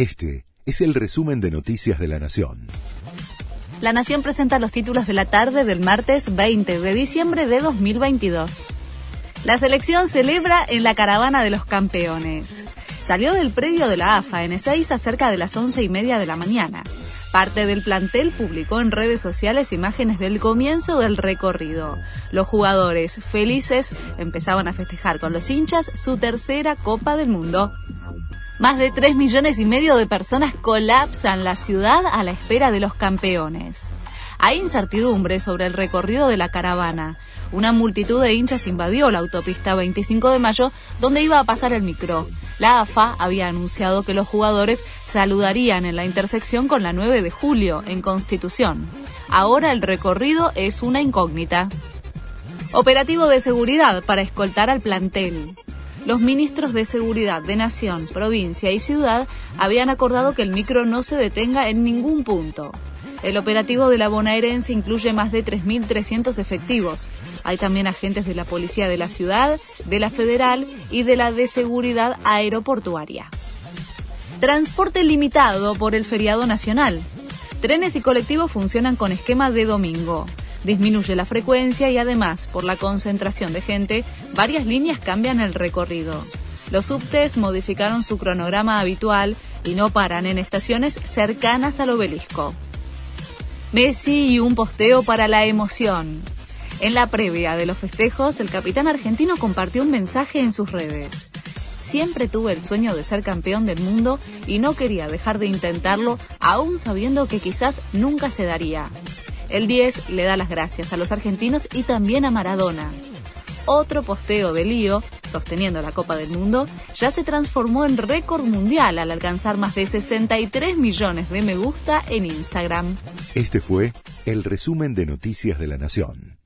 Este es el resumen de Noticias de la Nación. La Nación presenta los títulos de la tarde del martes 20 de diciembre de 2022. La selección celebra en la caravana de los campeones. Salió del predio de la AFA en Ezeiza cerca de las once y media de la mañana. Parte del plantel publicó en redes sociales imágenes del comienzo del recorrido. Los jugadores felices empezaban a festejar con los hinchas su tercera Copa del Mundo. Más de 3 millones y medio de personas colapsan la ciudad a la espera de los campeones. Hay incertidumbre sobre el recorrido de la caravana. Una multitud de hinchas invadió la autopista 25 de mayo donde iba a pasar el micro. La AFA había anunciado que los jugadores saludarían en la intersección con la 9 de julio, en Constitución. Ahora el recorrido es una incógnita. Operativo de seguridad para escoltar al plantel. Los ministros de Seguridad de Nación, Provincia y Ciudad habían acordado que el micro no se detenga en ningún punto. El operativo de la bonaerense incluye más de 3.300 efectivos. Hay también agentes de la Policía de la Ciudad, de la Federal y de la de Seguridad Aeroportuaria. Transporte limitado por el feriado nacional. Trenes y colectivos funcionan con esquema de domingo. Disminuye la frecuencia y además, por la concentración de gente, varias líneas cambian el recorrido. Los subtes modificaron su cronograma habitual y no paran en estaciones cercanas al obelisco. Messi y un posteo para la emoción. En la previa de los festejos, el capitán argentino compartió un mensaje en sus redes. Siempre tuve el sueño de ser campeón del mundo y no quería dejar de intentarlo, aún sabiendo que quizás nunca se daría. El 10 le da las gracias a los argentinos y también a Maradona. Otro posteo de Lío, sosteniendo la Copa del Mundo, ya se transformó en récord mundial al alcanzar más de 63 millones de me gusta en Instagram. Este fue el resumen de Noticias de la Nación.